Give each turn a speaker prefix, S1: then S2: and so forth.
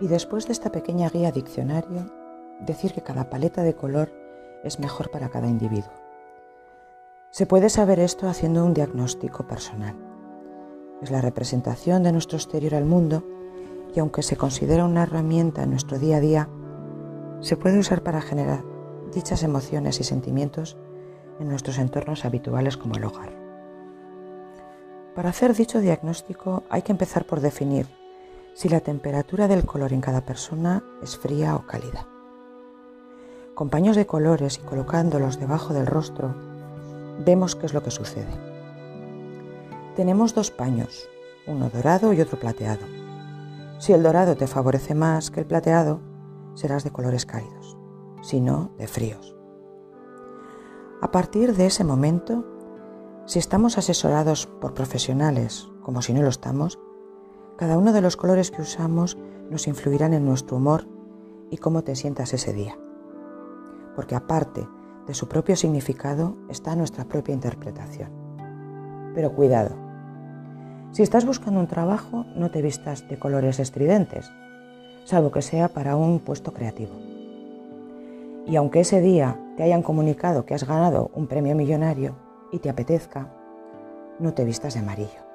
S1: Y después de esta pequeña guía diccionario, decir que cada paleta de color es mejor para cada individuo. Se puede saber esto haciendo un diagnóstico personal. Es la representación de nuestro exterior al mundo y aunque se considera una herramienta en nuestro día a día, se puede usar para generar dichas emociones y sentimientos en nuestros entornos habituales como el hogar. Para hacer dicho diagnóstico hay que empezar por definir si la temperatura del color en cada persona es fría o cálida. Con paños de colores y colocándolos debajo del rostro, vemos qué es lo que sucede. Tenemos dos paños, uno dorado y otro plateado. Si el dorado te favorece más que el plateado, serás de colores cálidos, si no, de fríos. A partir de ese momento, si estamos asesorados por profesionales, como si no lo estamos, cada uno de los colores que usamos nos influirán en nuestro humor y cómo te sientas ese día. Porque aparte de su propio significado está nuestra propia interpretación. Pero cuidado, si estás buscando un trabajo, no te vistas de colores estridentes, salvo que sea para un puesto creativo. Y aunque ese día te hayan comunicado que has ganado un premio millonario y te apetezca, no te vistas de amarillo.